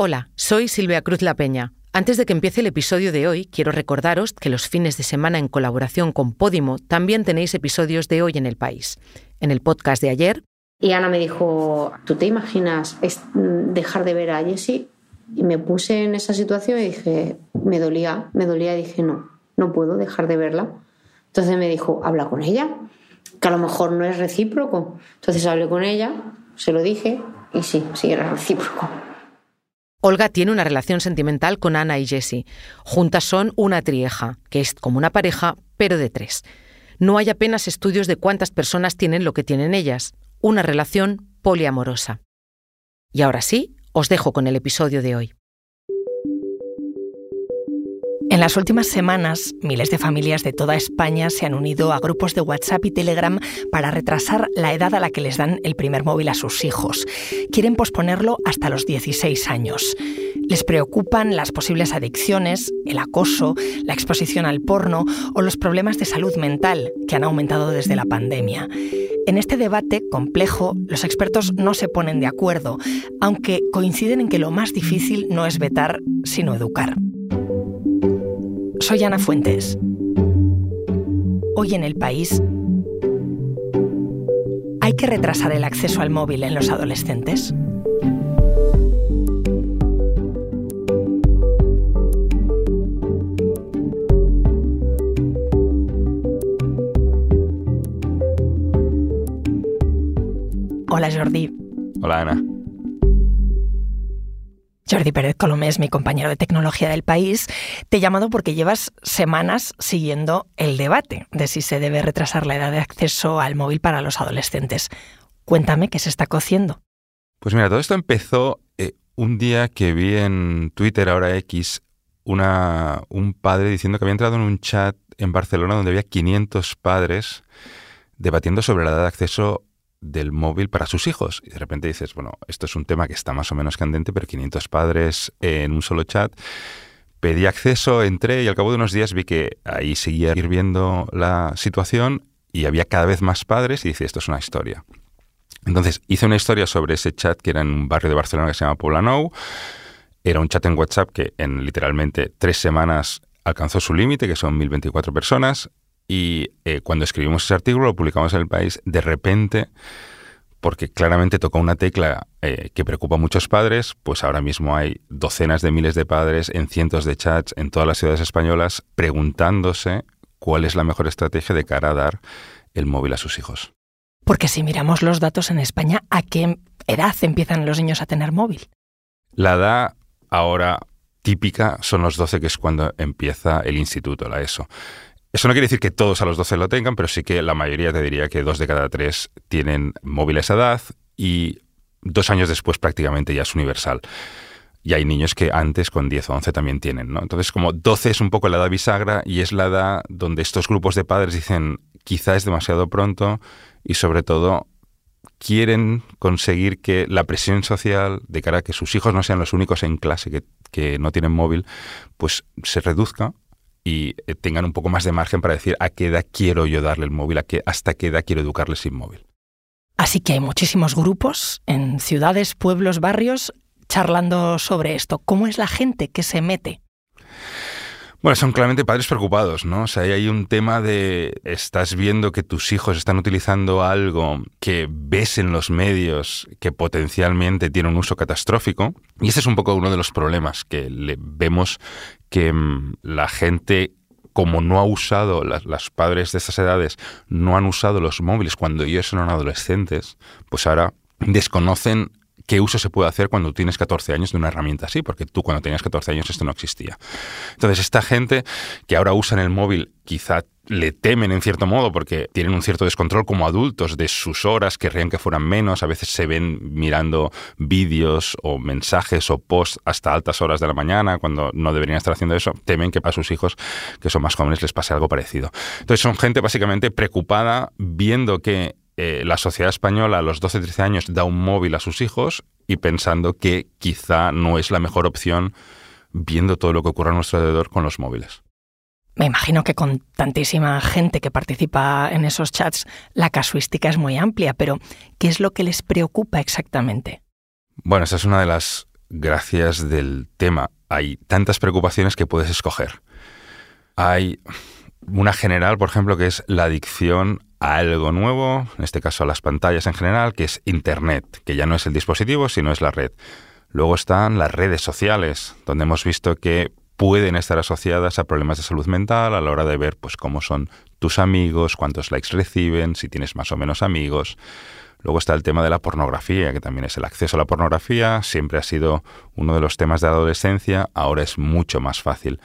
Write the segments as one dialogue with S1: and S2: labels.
S1: Hola, soy Silvia Cruz La Peña. Antes de que empiece el episodio de hoy, quiero recordaros que los fines de semana en colaboración con Podimo también tenéis episodios de hoy en el país. En el podcast de ayer.
S2: Y Ana me dijo, ¿tú te imaginas dejar de ver a Jessie? Y me puse en esa situación y dije, me dolía, me dolía y dije, no, no puedo dejar de verla. Entonces me dijo, habla con ella, que a lo mejor no es recíproco. Entonces hablé con ella, se lo dije y sí, sí era recíproco.
S1: Olga tiene una relación sentimental con Ana y Jessie. Juntas son una trieja, que es como una pareja, pero de tres. No hay apenas estudios de cuántas personas tienen lo que tienen ellas, una relación poliamorosa. Y ahora sí, os dejo con el episodio de hoy.
S3: En las últimas semanas, miles de familias de toda España se han unido a grupos de WhatsApp y Telegram para retrasar la edad a la que les dan el primer móvil a sus hijos. Quieren posponerlo hasta los 16 años. Les preocupan las posibles adicciones, el acoso, la exposición al porno o los problemas de salud mental que han aumentado desde la pandemia. En este debate complejo, los expertos no se ponen de acuerdo, aunque coinciden en que lo más difícil no es vetar, sino educar. Soy Ana Fuentes. Hoy en el país, ¿hay que retrasar el acceso al móvil en los adolescentes? Hola Jordi.
S4: Hola Ana.
S3: Jordi Pérez Colomés, mi compañero de tecnología del país, te he llamado porque llevas semanas siguiendo el debate de si se debe retrasar la edad de acceso al móvil para los adolescentes. Cuéntame qué se está cociendo.
S4: Pues mira, todo esto empezó eh, un día que vi en Twitter, ahora X, un padre diciendo que había entrado en un chat en Barcelona donde había 500 padres debatiendo sobre la edad de acceso del móvil para sus hijos. Y de repente dices, bueno, esto es un tema que está más o menos candente, pero 500 padres en un solo chat. Pedí acceso, entré y al cabo de unos días vi que ahí seguía hirviendo la situación y había cada vez más padres y dice, esto es una historia. Entonces hice una historia sobre ese chat que era en un barrio de Barcelona que se llama Poblenou. Era un chat en WhatsApp que en literalmente tres semanas alcanzó su límite, que son 1024 personas. Y eh, cuando escribimos ese artículo, lo publicamos en el país, de repente, porque claramente tocó una tecla eh, que preocupa a muchos padres, pues ahora mismo hay docenas de miles de padres en cientos de chats en todas las ciudades españolas preguntándose cuál es la mejor estrategia de cara a dar el móvil a sus hijos.
S3: Porque si miramos los datos en España, ¿a qué edad empiezan los niños a tener móvil?
S4: La edad ahora típica son los 12, que es cuando empieza el instituto, la ESO. Eso no quiere decir que todos a los 12 lo tengan, pero sí que la mayoría te diría que dos de cada tres tienen móviles a edad y dos años después prácticamente ya es universal. Y hay niños que antes con 10 o 11 también tienen, ¿no? Entonces como 12 es un poco la edad bisagra y es la edad donde estos grupos de padres dicen quizá es demasiado pronto y sobre todo quieren conseguir que la presión social de cara a que sus hijos no sean los únicos en clase que, que no tienen móvil, pues se reduzca y eh, tengan un poco más de margen para decir a qué edad quiero yo darle el móvil, a qué, hasta qué edad quiero educarle sin móvil.
S3: Así que hay muchísimos grupos en ciudades, pueblos, barrios charlando sobre esto. ¿Cómo es la gente que se mete?
S4: Bueno, son claramente padres preocupados, ¿no? O sea, hay un tema de estás viendo que tus hijos están utilizando algo que ves en los medios que potencialmente tiene un uso catastrófico. Y ese es un poco uno de los problemas que le vemos que mm, la gente como no ha usado, las, padres de estas edades no han usado los móviles cuando ellos eran adolescentes, pues ahora desconocen qué uso se puede hacer cuando tienes 14 años de una herramienta así, porque tú cuando tenías 14 años esto no existía. Entonces, esta gente que ahora usan el móvil quizá le temen en cierto modo porque tienen un cierto descontrol como adultos de sus horas, querrían que fueran menos, a veces se ven mirando vídeos o mensajes o posts hasta altas horas de la mañana cuando no deberían estar haciendo eso, temen que a sus hijos que son más jóvenes les pase algo parecido. Entonces son gente básicamente preocupada viendo que eh, la sociedad española a los 12-13 años da un móvil a sus hijos y pensando que quizá no es la mejor opción viendo todo lo que ocurre a nuestro alrededor con los móviles.
S3: Me imagino que con tantísima gente que participa en esos chats, la casuística es muy amplia, pero ¿qué es lo que les preocupa exactamente?
S4: Bueno, esa es una de las gracias del tema. Hay tantas preocupaciones que puedes escoger. Hay una general, por ejemplo, que es la adicción a algo nuevo, en este caso a las pantallas en general, que es Internet, que ya no es el dispositivo, sino es la red. Luego están las redes sociales, donde hemos visto que pueden estar asociadas a problemas de salud mental a la hora de ver pues cómo son tus amigos, cuántos likes reciben, si tienes más o menos amigos. Luego está el tema de la pornografía, que también es el acceso a la pornografía, siempre ha sido uno de los temas de adolescencia, ahora es mucho más fácil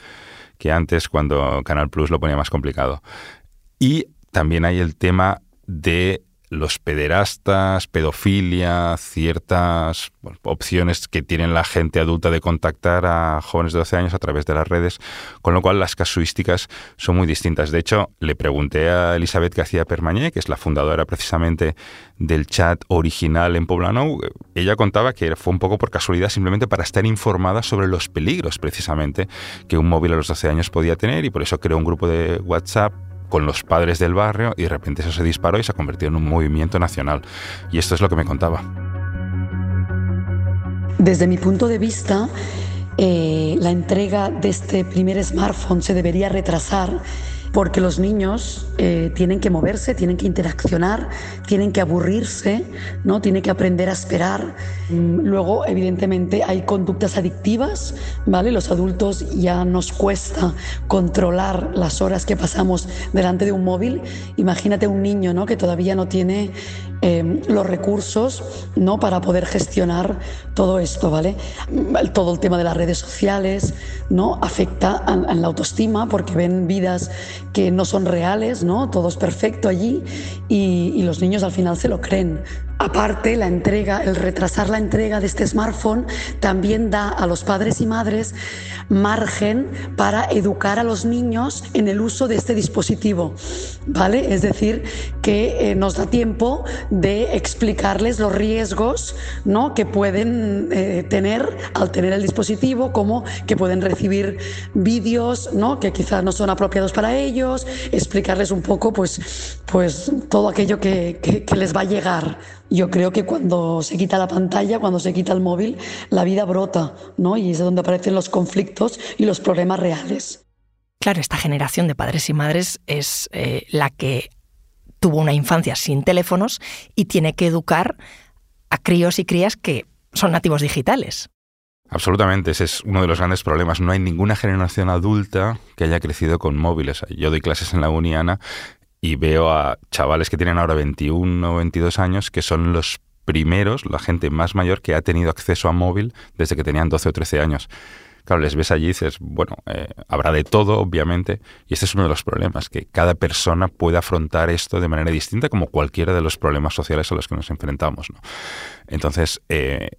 S4: que antes cuando Canal Plus lo ponía más complicado. Y también hay el tema de los pederastas, pedofilia, ciertas opciones que tienen la gente adulta de contactar a jóvenes de 12 años a través de las redes, con lo cual las casuísticas son muy distintas. De hecho, le pregunté a Elizabeth García Permañé, que es la fundadora precisamente del chat original en Poblano, ella contaba que fue un poco por casualidad simplemente para estar informada sobre los peligros precisamente que un móvil a los 12 años podía tener y por eso creó un grupo de WhatsApp con los padres del barrio y de repente eso se disparó y se ha convertido en un movimiento nacional. Y esto es lo que me contaba.
S5: Desde mi punto de vista, eh, la entrega de este primer smartphone se debería retrasar porque los niños eh, tienen que moverse, tienen que interaccionar, tienen que aburrirse, ¿no? tienen que aprender a esperar. Mm, luego, evidentemente, hay conductas adictivas, ¿vale? Los adultos ya nos cuesta controlar las horas que pasamos delante de un móvil. Imagínate un niño, ¿no? Que todavía no tiene Em, los recursos ¿no? para poder gestionar todo esto, ¿vale? Todo el tema de las redes sociales ¿no? afecta a, la autoestima porque ven vidas que no son reales, ¿no? todo es perfecto allí y los niños al final se lo creen. Aparte, la entrega, el retrasar la entrega de este smartphone también da a los padres y madres margen para educar a los niños en el uso de este dispositivo, ¿vale? Es decir, que eh, nos da tiempo de explicarles los riesgos, ¿no? Que pueden eh, tener al tener el dispositivo, como que pueden recibir vídeos, ¿no? Que quizás no son apropiados para ellos, explicarles un poco, pues, pues todo aquello que, que les va a llegar yo creo que cuando se quita la pantalla, cuando se quita el móvil, la vida brota, ¿no? Y es donde aparecen los conflictos y los problemas reales.
S3: Claro, esta generación de padres y madres es eh, la que tuvo una infancia sin teléfonos y tiene que educar a críos y crías que son nativos digitales.
S4: Absolutamente, ese es uno de los grandes problemas. No hay ninguna generación adulta que haya crecido con móviles. Yo doy clases en la Uniana y veo a chavales que tienen ahora 21 o 22 años que son los primeros, la gente más mayor que ha tenido acceso a móvil desde que tenían 12 o 13 años. Claro, les ves allí y dices, bueno, eh, habrá de todo, obviamente, y este es uno de los problemas, que cada persona puede afrontar esto de manera distinta como cualquiera de los problemas sociales a los que nos enfrentamos. Entonces, eh,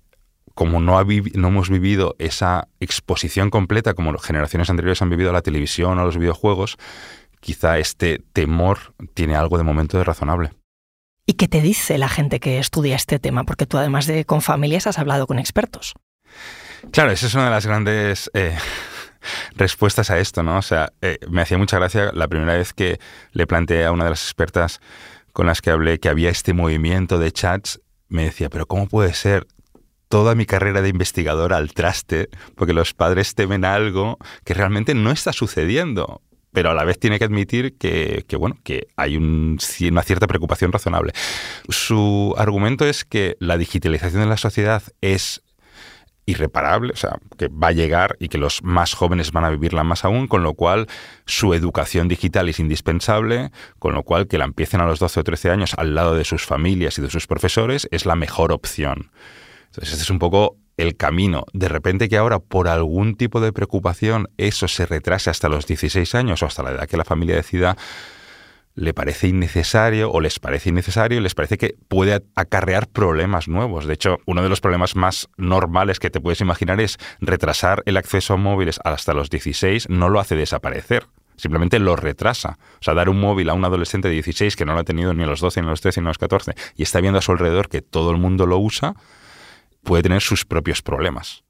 S4: como no, no hemos vivido esa exposición completa como generaciones anteriores han vivido a la televisión a los videojuegos, quizá este temor tiene algo de momento de razonable.
S3: ¿Y qué te dice la gente que estudia este tema? Porque tú además de con familias has hablado con expertos.
S4: Claro, esa es una de las grandes eh, respuestas a esto, ¿no? O sea, eh, me hacía mucha gracia la primera vez que le planteé a una de las expertas con las que hablé que había este movimiento de chats, me decía, pero ¿cómo puede ser toda mi carrera de investigador al traste porque los padres temen algo que realmente no está sucediendo? Pero a la vez tiene que admitir que, bueno, que hay una cierta preocupación razonable. Su argumento es que la digitalización de la sociedad es irreparable, o sea, que va a llegar y que los más jóvenes van a vivirla más aún, con lo cual su educación digital es indispensable, con lo cual que la empiecen a los 12 o 13 años al lado de sus familias y de sus profesores es la mejor opción. Entonces, este es un poco el camino. De repente que ahora, por algún tipo de preocupación, eso se retrase hasta los 16 años o hasta la edad que la familia decida, le parece innecesario o les parece innecesario y les parece que puede acarrear problemas nuevos. De hecho, uno de los problemas más normales que te puedes imaginar es retrasar el acceso a móviles hasta los 16, no lo hace desaparecer. Simplemente lo retrasa. O sea, dar un móvil a un adolescente de 16 que no lo ha tenido ni a los 12, ni a los 13, ni a los 14 y está viendo a su alrededor que todo el mundo lo usa, puede tener sus propios problemas.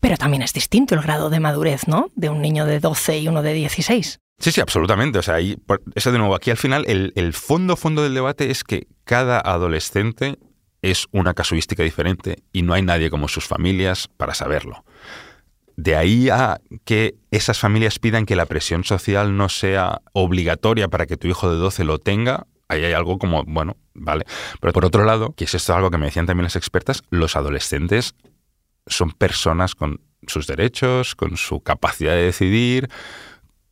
S3: Pero también es distinto el grado de madurez, ¿no? De un niño de 12 y uno de 16.
S4: Sí, sí, absolutamente. O sea, eso de nuevo, aquí al final el, el fondo, fondo del debate es que cada adolescente es una casuística diferente y no hay nadie como sus familias para saberlo. De ahí a que esas familias pidan que la presión social no sea obligatoria para que tu hijo de 12 lo tenga, ahí hay algo como, bueno, vale. Pero por otro lado, que es esto algo que me decían también las expertas, los adolescentes son personas con sus derechos, con su capacidad de decidir,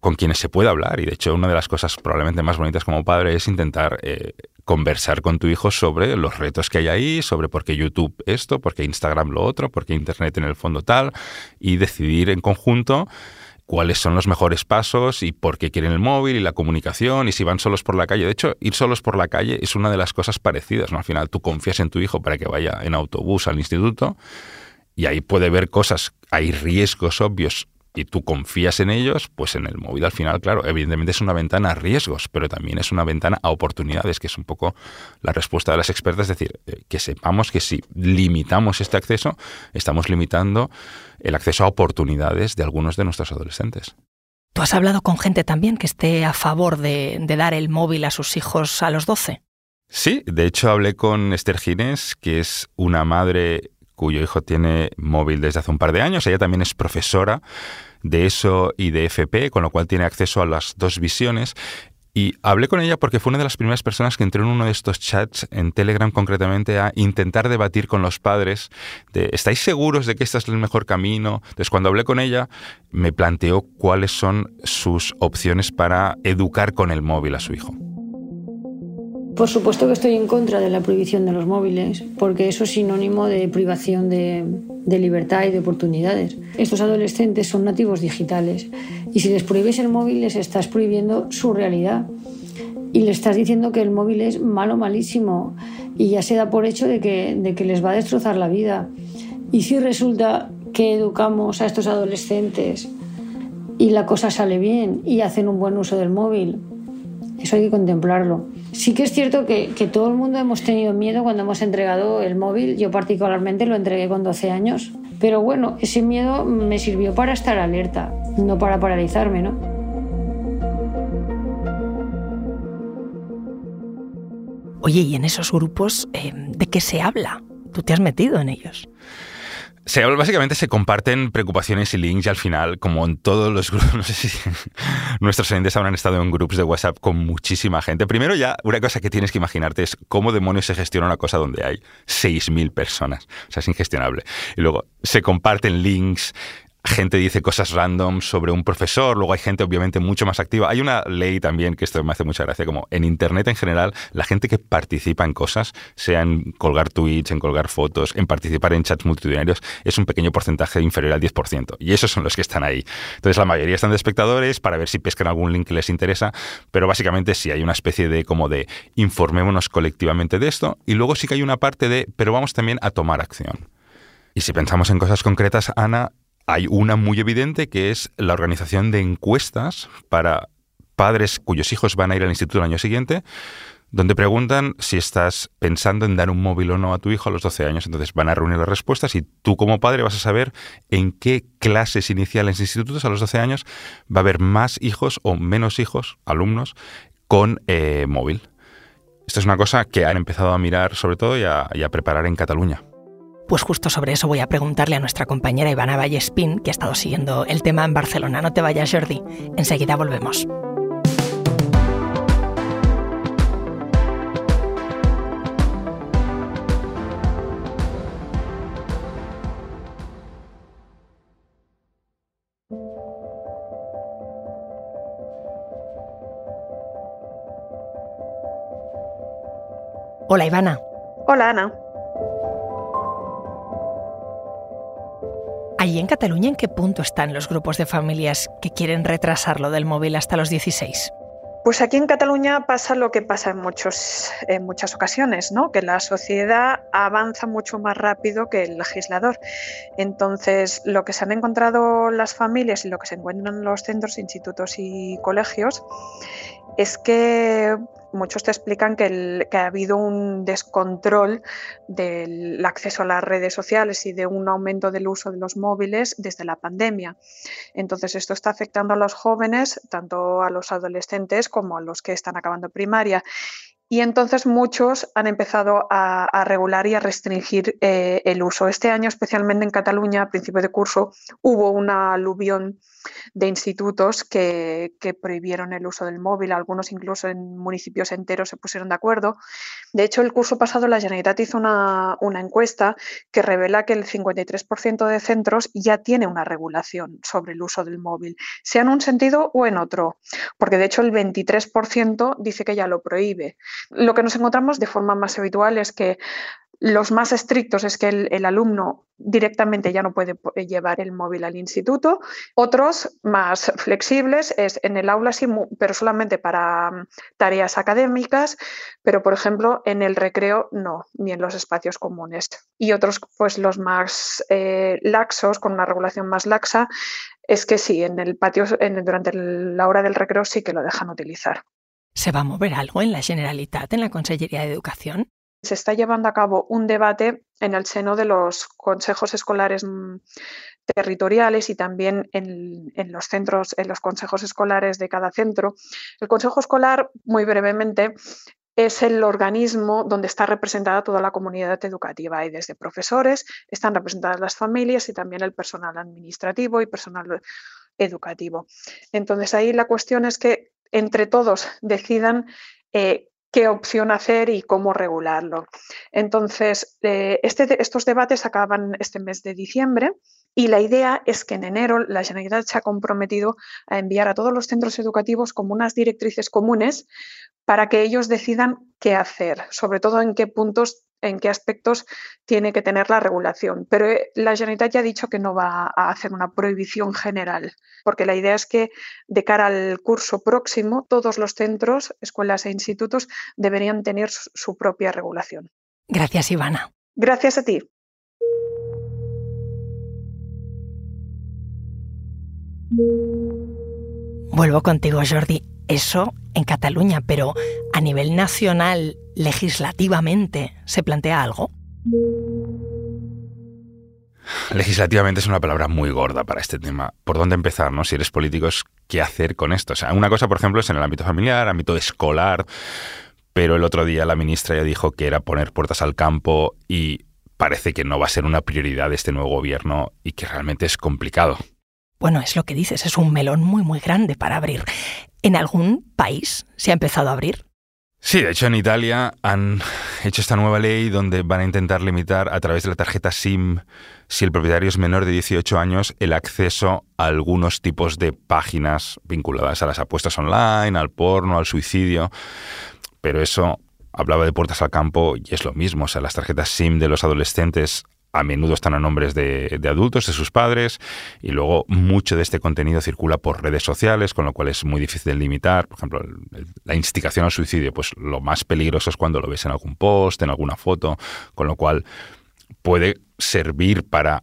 S4: con quienes se puede hablar. Y de hecho, una de las cosas probablemente más bonitas como padre es intentar eh, conversar con tu hijo sobre los retos que hay ahí, sobre por qué YouTube esto, por qué Instagram lo otro, por qué Internet en el fondo tal, y decidir en conjunto cuáles son los mejores pasos y por qué quieren el móvil y la comunicación y si van solos por la calle. De hecho, ir solos por la calle es una de las cosas parecidas. ¿no? Al final tú confías en tu hijo para que vaya en autobús al instituto y ahí puede ver cosas, hay riesgos obvios y tú confías en ellos, pues en el móvil al final, claro, evidentemente es una ventana a riesgos, pero también es una ventana a oportunidades, que es un poco la respuesta de las expertas, es decir, eh, que sepamos que si limitamos este acceso, estamos limitando el acceso a oportunidades de algunos de nuestros adolescentes.
S3: ¿Tú has hablado con gente también que esté a favor de, dar el móvil a sus hijos a los 12?
S4: Sí, de hecho hablé con Esther Ginés, que es una madre cuyo hijo tiene móvil desde hace un par de años. Ella también es profesora de eso y de FP, con lo cual tiene acceso a las dos visiones. Y hablé con ella porque fue una de las primeras personas que entró en uno de estos chats, en Telegram concretamente, a intentar debatir con los padres de, ¿estáis seguros de que este es el mejor camino? Entonces, cuando hablé con ella, me planteó cuáles son sus opciones para educar con el móvil a su hijo.
S6: Por supuesto que estoy en contra de la prohibición de los móviles, porque eso es sinónimo de privación de, libertad y de oportunidades. Estos adolescentes son nativos digitales y si les prohíbes el móvil les estás prohibiendo su realidad y le estás diciendo que el móvil es malo, malísimo y ya se da por hecho de que, de que les va a destrozar la vida. Y si resulta que educamos a estos adolescentes y la cosa sale bien y hacen un buen uso del móvil, eso hay que contemplarlo. Sí que es cierto que, todo el mundo hemos tenido miedo cuando hemos entregado el móvil. Yo particularmente lo entregué con 12 años. Pero bueno, ese miedo me sirvió para estar alerta, no para paralizarme, ¿no?
S3: Oye, ¿y en esos grupos eh, de qué se habla? ¿Tú te has metido en ellos?
S4: Se, básicamente se comparten preocupaciones y links y al final, como en todos los grupos, no sé si nuestros oyentes habrán estado en grupos de WhatsApp con muchísima gente. Primero ya, una cosa que tienes que imaginarte es cómo demonios se gestiona una cosa donde hay 6.000 personas. O sea, es ingestionable. Y luego se comparten links, gente dice cosas random sobre un profesor, luego hay gente obviamente mucho más activa. Hay una ley también que esto me hace mucha gracia, como en Internet en general, la gente que participa en cosas, sea en colgar tweets, en colgar fotos, en participar en chats multitudinarios, es un pequeño porcentaje inferior al 10%. Y esos son los que están ahí. Entonces la mayoría están de espectadores para ver si pescan algún link que les interesa, pero básicamente sí hay una especie de como de informémonos colectivamente de esto y luego sí que hay una parte de, pero vamos también a tomar acción. Y si pensamos en cosas concretas, Ana, hay una muy evidente que es la organización de encuestas para padres cuyos hijos van a ir al instituto el año siguiente, donde preguntan si estás pensando en dar un móvil o no a tu hijo a los 12 años. Entonces van a reunir las respuestas y tú como padre vas a saber en qué clases iniciales de institutos a los 12 años va a haber más hijos o menos hijos, alumnos, con eh, móvil. Esto es una cosa que han empezado a mirar sobre todo y a preparar en Cataluña.
S3: Pues justo sobre eso voy a preguntarle a nuestra compañera Ivana Vallespín, que ha estado siguiendo el tema en Barcelona. No te vayas, Jordi. Enseguida volvemos. Hola, Ivana.
S7: Hola, Ana.
S3: ¿Allí en Cataluña en qué punto están los grupos de familias que quieren retrasarlo del móvil hasta los 16?
S7: Pues aquí en Cataluña pasa lo que pasa en, muchos, en muchas ocasiones, ¿no? que la sociedad avanza mucho más rápido que el legislador. Entonces, lo que se han encontrado las familias y lo que se encuentran en los centros, institutos y colegios es que muchos te explican que, ha habido un descontrol del acceso a las redes sociales y de un aumento del uso de los móviles desde la pandemia. Entonces, esto está afectando a los jóvenes, tanto a los adolescentes como a los que están acabando primaria. Y entonces muchos han empezado a, regular y a restringir eh, el uso. Este año, especialmente en Cataluña, a principio de curso, hubo una aluvión de institutos que, prohibieron el uso del móvil, algunos incluso en municipios enteros se pusieron de acuerdo. De hecho, el curso pasado la Generalitat hizo una, encuesta que revela que el 53% de centros ya tiene una regulación sobre el uso del móvil, sea en un sentido o en otro, porque de hecho el 23% dice que ya lo prohíbe. Lo que nos encontramos de forma más habitual es que los más estrictos es que el, alumno directamente ya no puede llevar el móvil al instituto. Otros más flexibles es en el aula, sí, pero solamente para mm, tareas académicas, pero por ejemplo en el recreo no, ni en los espacios comunes. Y otros, pues los más eh, laxos, con una regulación más laxa, es que sí, en el patio, durante la hora del recreo sí que lo dejan utilizar.
S3: ¿Se va a mover algo en la Generalitat, en la Consellería de Educación?
S7: se está llevando a cabo un debate en el seno de los consejos escolares mm, territoriales y también en, los centros, en los consejos escolares de cada centro. El consejo escolar, muy brevemente, es el organismo donde está representada toda la comunidad educativa y desde profesores están representadas las familias y también el personal administrativo y personal educativo. Entonces ahí la cuestión es que entre todos decidan eh, qué opción hacer y cómo regularlo. Entonces, eh, este, estos debates acaban este mes de diciembre y la idea es que en enero la Generalitat se ha comprometido a enviar a todos los centros educativos como unas directrices comunes para que ellos decidan qué hacer, sobre todo en qué puntos en qué aspectos tiene que tener la regulación. Pero eh, la Generalitat ya ha dicho que no va a hacer una prohibición general, porque la idea es que de cara al curso próximo todos los centros, escuelas e institutos deberían tener su propia regulación.
S3: Gracias, Ivana.
S7: Gracias a ti.
S3: Vuelvo contigo, Jordi. Eso en Cataluña, pero a nivel nacional, legislativamente, ¿se plantea algo?
S4: Legislativamente es una palabra muy gorda para este tema. ¿Por dónde empezar? No? Si eres político, ¿qué hacer con esto? O sea, una cosa, por ejemplo, es en el ámbito familiar, ámbito escolar, pero el otro día la ministra ya dijo que era poner puertas al campo y parece que no va a ser una prioridad de este nuevo gobierno y que realmente es complicado.
S3: Bueno, es lo que dices, es un melón muy muy grande para abrir. ¿En algún país se ha empezado a abrir?
S4: Sí, de hecho en Italia han hecho esta nueva ley donde van a intentar limitar a través de la tarjeta SIM, si el propietario es menor de 18 años, el acceso a algunos tipos de páginas vinculadas a las apuestas online, al porno, al suicidio. Pero eso hablaba de puertas al campo y es lo mismo. O sea, las tarjetas SIM de los adolescentes a menudo están a nombres de, adultos, de sus padres, y luego mucho de este contenido circula por redes sociales, con lo cual es muy difícil limitar. Por ejemplo, la instigación al suicidio, pues lo más peligroso es cuando lo ves en algún post, en alguna foto, con lo cual puede servir para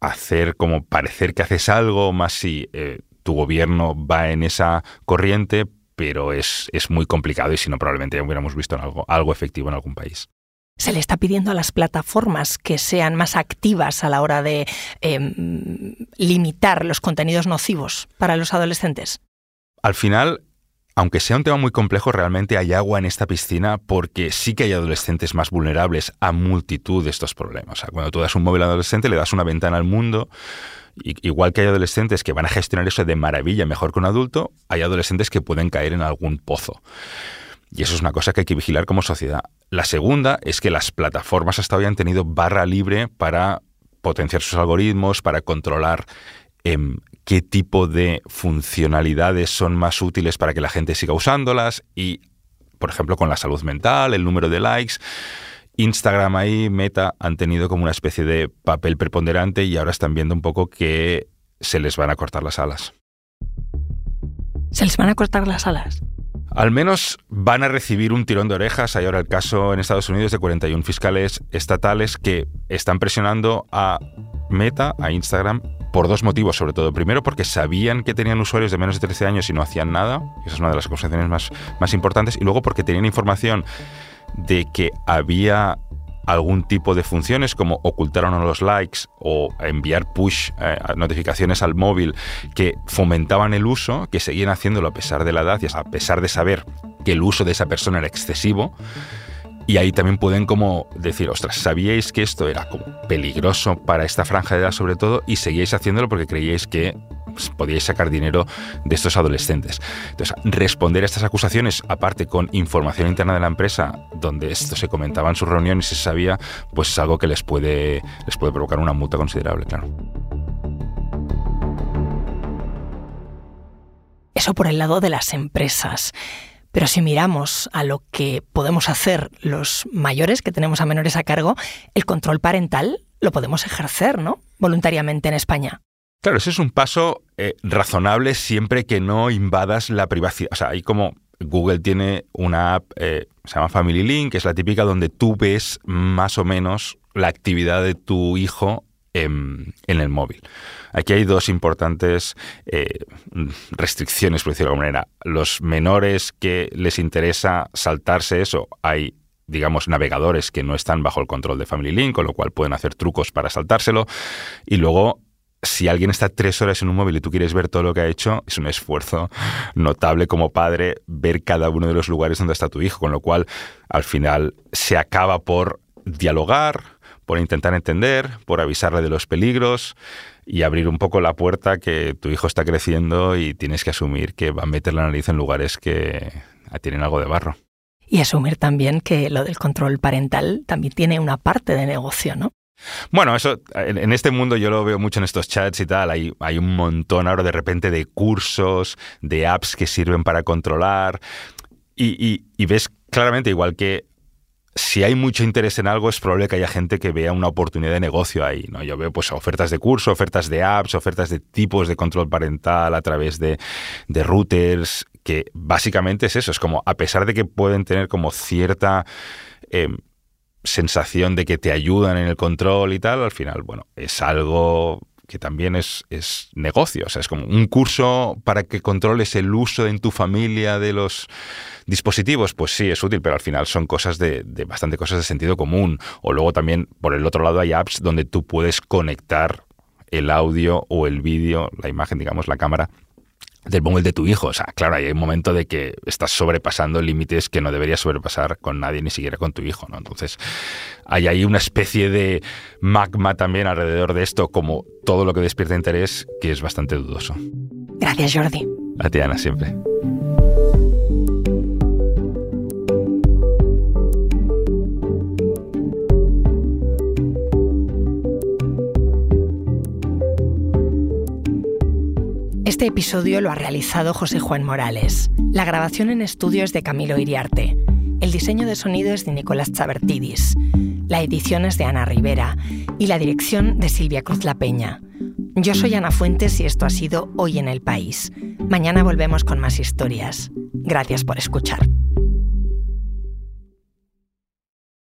S4: hacer como parecer que haces algo, más si eh, tu gobierno va en esa corriente, pero es, es muy complicado y si no probablemente ya hubiéramos visto algo, algo efectivo en algún país
S3: se le está pidiendo a las plataformas que sean más activas a la hora de em, limitar los contenidos nocivos para los adolescentes?
S4: Al final, aunque sea un tema muy complejo, realmente hay agua en esta piscina porque sí que hay adolescentes más vulnerables a multitud de estos problemas. cuando tú das un móvil adolescente, le das una ventana al mundo. Igual que hay adolescentes que van a gestionar eso de maravilla mejor que un adulto, hay adolescentes que pueden caer en algún pozo. Y eso es una cosa que hay que vigilar como sociedad. La segunda es que las plataformas hasta hoy han tenido barra libre para potenciar sus algoritmos, para controlar em, qué tipo de funcionalidades son más útiles para que la gente siga usándolas y, por ejemplo, con la salud mental, el número de likes. Instagram ahí, Meta, han tenido como una especie de papel preponderante y ahora están viendo un poco que se les van a cortar las alas.
S3: ¿Se les van a cortar las alas?
S4: Al menos van a recibir un tirón de orejas. Hay ahora el caso en Estados Unidos de 41 fiscales estatales que están presionando a Meta, a Instagram, por dos motivos, sobre todo. Primero, porque sabían que tenían usuarios de menos de 13 años y no hacían nada. Esa es una de las acusaciones más, más importantes. Y luego porque tenían información de que había algún tipo de funciones como ocultar o no los likes o enviar push eh, notificaciones al móvil que fomentaban el uso, que seguían haciéndolo a pesar de la edad y a pesar de saber que el uso de esa persona era excesivo. Y ahí también pueden como decir, ostras, ¿sabíais que esto era como peligroso para esta franja de edad sobre todo y seguíais haciéndolo porque creíais que pues, podíais sacar dinero de estos adolescentes? Entonces, responder a estas acusaciones, aparte con información interna de la empresa, donde esto se comentaba en sus reuniones y se sabía, pues es algo que les puede, les puede provocar una multa considerable, claro.
S3: Eso por el lado de las empresas. Pero si miramos a lo que podemos hacer los mayores que tenemos a menores a cargo, el control parental lo podemos ejercer, ¿no? Voluntariamente en España.
S4: Claro, ese es un paso eh, razonable siempre que no invadas la privacidad. O sea, hay como Google tiene una app, eh, se llama Family Link, que es la típica donde tú ves más o menos la actividad de tu hijo en, el móvil. Aquí hay dos importantes eh, restricciones, por decirlo de alguna manera. Los menores que les interesa saltarse eso, hay digamos, navegadores que no están bajo el control de Family Link, con lo cual pueden hacer trucos para saltárselo. Y luego si alguien está tres horas en un móvil y tú quieres ver todo lo que ha hecho, es un esfuerzo notable como padre ver cada uno de los lugares donde está tu hijo, con lo cual al final se acaba por dialogar, por intentar entender, por avisarle de los peligros y abrir un poco la puerta que tu hijo está creciendo y tienes que asumir que va a meter la nariz en lugares que tienen algo de barro.
S3: Y asumir también que lo del control parental también tiene una parte de negocio, ¿no?
S4: Bueno, eso en, este mundo yo lo veo mucho en estos chats y tal. Hay, un montón ahora de repente de cursos, de apps que sirven para controlar. y, ves claramente, igual que si hay mucho interés en algo, es probable que haya gente que vea una oportunidad de negocio ahí. ¿no? Yo veo pues, ofertas de curso, ofertas de apps, ofertas de tipos de control parental a través de, routers, que básicamente es eso. Es como, a pesar de que pueden tener como cierta em, sensación de que te ayudan en el control y tal, al final, bueno, es algo que también es, es negocio. O sea, es como un curso para que controles el uso en tu familia de los dispositivos. Pues sí, es útil, pero al final son cosas de, de bastante cosas de sentido común. O luego también, por el otro lado, hay apps donde tú puedes conectar el audio o el vídeo, la imagen, digamos, la cámara del móvil de tu hijo. O sea, claro, hay un momento de que estás sobrepasando límites que no deberías sobrepasar con nadie, ni siquiera con tu hijo, ¿no? Entonces, hay ahí una especie de magma también alrededor de esto, como todo lo que despierta interés, que es bastante dudoso.
S3: Gracias, Jordi.
S4: A ti, Ana, siempre.
S3: Este episodio lo ha realizado José Juan Morales. La grabación en estudio es de Camilo Iriarte. El diseño de sonido es de Nicolás Chabertidis. La edición es de Ana Rivera y la dirección de Silvia Cruz La Peña. Yo soy Ana Fuentes y esto ha sido Hoy en el País. Mañana volvemos con más historias. Gracias por escuchar.